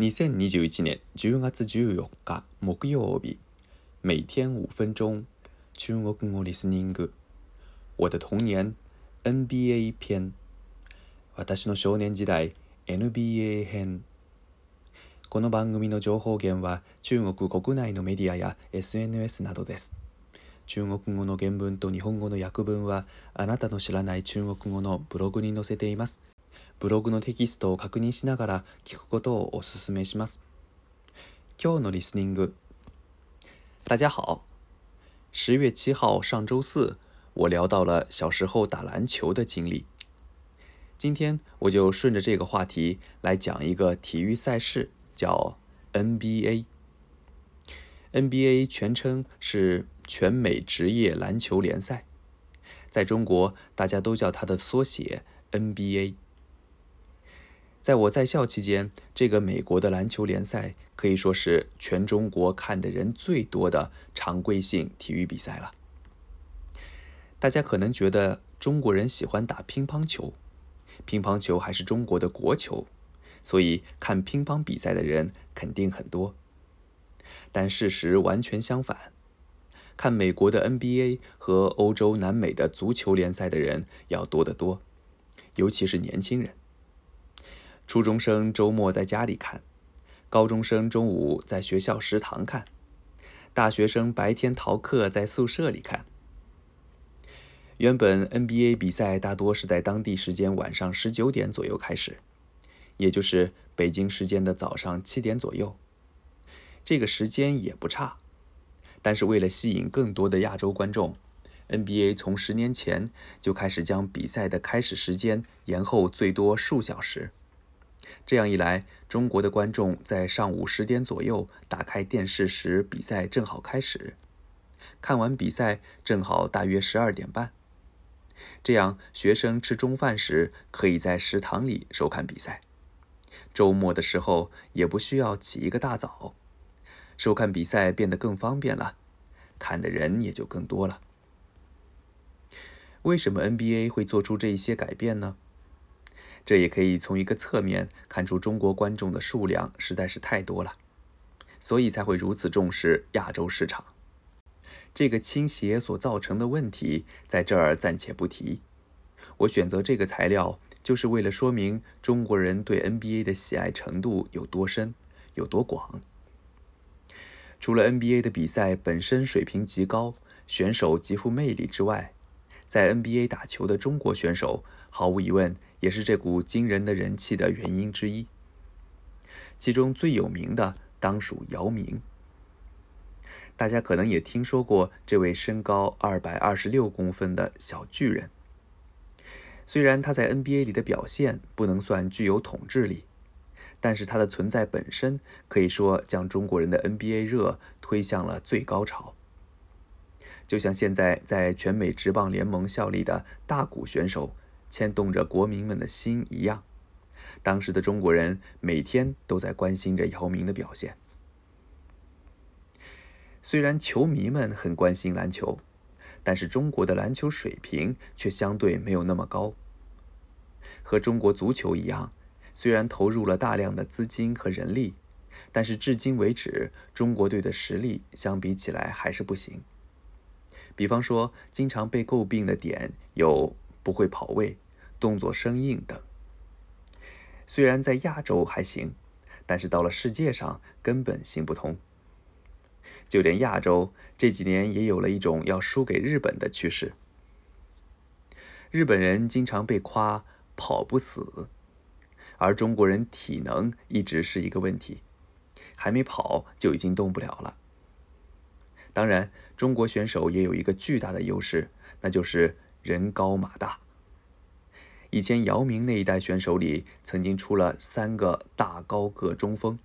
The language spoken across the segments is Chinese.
2021年10月14日木曜日每天5分钟中国語リスニング我的童年 NBA 篇私の少年時代 NBA 編この番組の情報源は中国国内のメディアや SNS などです中国語の原文と日本語の訳文はあなたの知らない中国語のブログに載せていますブログのテキストを確認しながら聞くことをお勧めします。今日のリスニング。大家好，十月七号，上周四，我聊到了小时候打篮球的经历。今天我就顺着这个话题来讲一个体育赛事，叫 NBA。NBA 全称是全美职业篮球联赛，在中国大家都叫它的缩写 NBA。在我在校期间，这个美国的篮球联赛可以说是全中国看的人最多的常规性体育比赛了。大家可能觉得中国人喜欢打乒乓球，乒乓球还是中国的国球，所以看乒乓比赛的人肯定很多。但事实完全相反，看美国的 NBA 和欧洲、南美的足球联赛的人要多得多，尤其是年轻人。初中生周末在家里看，高中生中午在学校食堂看，大学生白天逃课在宿舍里看。原本 NBA 比赛大多是在当地时间晚上十九点左右开始，也就是北京时间的早上七点左右，这个时间也不差。但是为了吸引更多的亚洲观众，NBA 从十年前就开始将比赛的开始时间延后最多数小时。这样一来，中国的观众在上午十点左右打开电视时，比赛正好开始；看完比赛正好大约十二点半。这样，学生吃中饭时可以在食堂里收看比赛。周末的时候也不需要起一个大早，收看比赛变得更方便了，看的人也就更多了。为什么 NBA 会做出这一些改变呢？这也可以从一个侧面看出，中国观众的数量实在是太多了，所以才会如此重视亚洲市场。这个倾斜所造成的问题，在这儿暂且不提。我选择这个材料，就是为了说明中国人对 NBA 的喜爱程度有多深、有多广。除了 NBA 的比赛本身水平极高、选手极富魅力之外，在 NBA 打球的中国选手。毫无疑问，也是这股惊人的人气的原因之一。其中最有名的当属姚明。大家可能也听说过这位身高二百二十六公分的小巨人。虽然他在 NBA 里的表现不能算具有统治力，但是他的存在本身可以说将中国人的 NBA 热推向了最高潮。就像现在在全美职棒联盟效力的大谷选手。牵动着国民们的心一样，当时的中国人每天都在关心着姚明的表现。虽然球迷们很关心篮球，但是中国的篮球水平却相对没有那么高。和中国足球一样，虽然投入了大量的资金和人力，但是至今为止，中国队的实力相比起来还是不行。比方说，经常被诟病的点有不会跑位。动作生硬等，虽然在亚洲还行，但是到了世界上根本行不通。就连亚洲这几年也有了一种要输给日本的趋势。日本人经常被夸跑不死，而中国人体能一直是一个问题，还没跑就已经动不了了。当然，中国选手也有一个巨大的优势，那就是人高马大。以前姚明那一代选手里，曾经出了三个大高个中锋，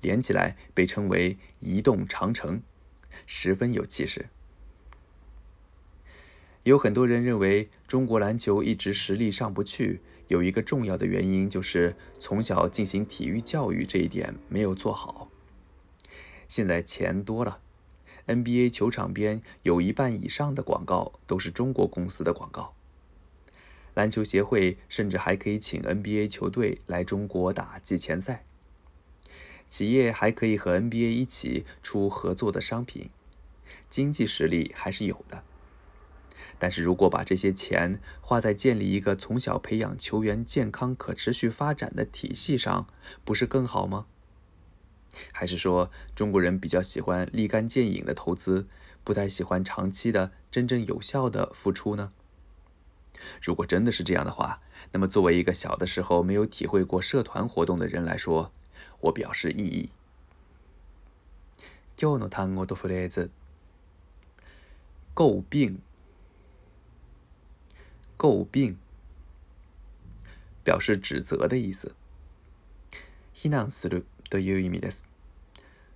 连起来被称为“移动长城”，十分有气势。有很多人认为，中国篮球一直实力上不去，有一个重要的原因就是从小进行体育教育这一点没有做好。现在钱多了，NBA 球场边有一半以上的广告都是中国公司的广告。篮球协会甚至还可以请 NBA 球队来中国打季前赛，企业还可以和 NBA 一起出合作的商品，经济实力还是有的。但是如果把这些钱花在建立一个从小培养球员健康可持续发展的体系上，不是更好吗？还是说中国人比较喜欢立竿见影的投资，不太喜欢长期的真正有效的付出呢？如果真的是这样的话，那么作为一个小的时候没有体会过社团活动的人来说，我表示异议。今日の単語とフレーズ、诟病、诟病，表示指责的意思。非難するという意味です。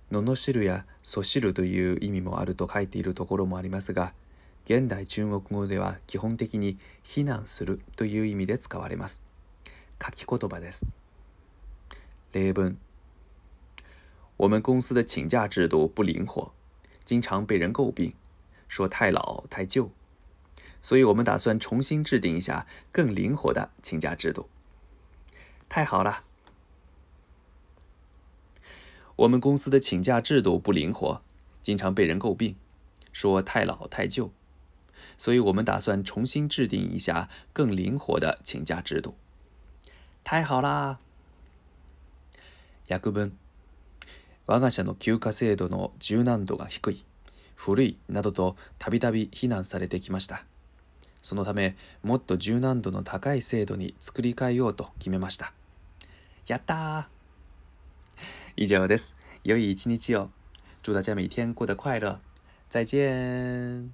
罵るやるという意味もあると書いているところもありますが。現代中國語では基本的に避難するという意味で使われます。書き言葉です。例文：我们公司的请假制度不灵活，经常被人诟病，说太老太旧，所以我们打算重新制定一下更灵活的请假制度。太好了！我们公司的请假制度不灵活，经常被人诟病，说太老太旧。所以我们打算重新制定一下更灵活的请假制度。太好啦！訳文我が社の休暇制度の柔軟度が低い、古いなどとたびたび非難されてきました。そのため、もっと柔軟度の高い制度に作り変えようと決めました。やったー以上です。良い一日を。祝大家每天过得快乐。再见。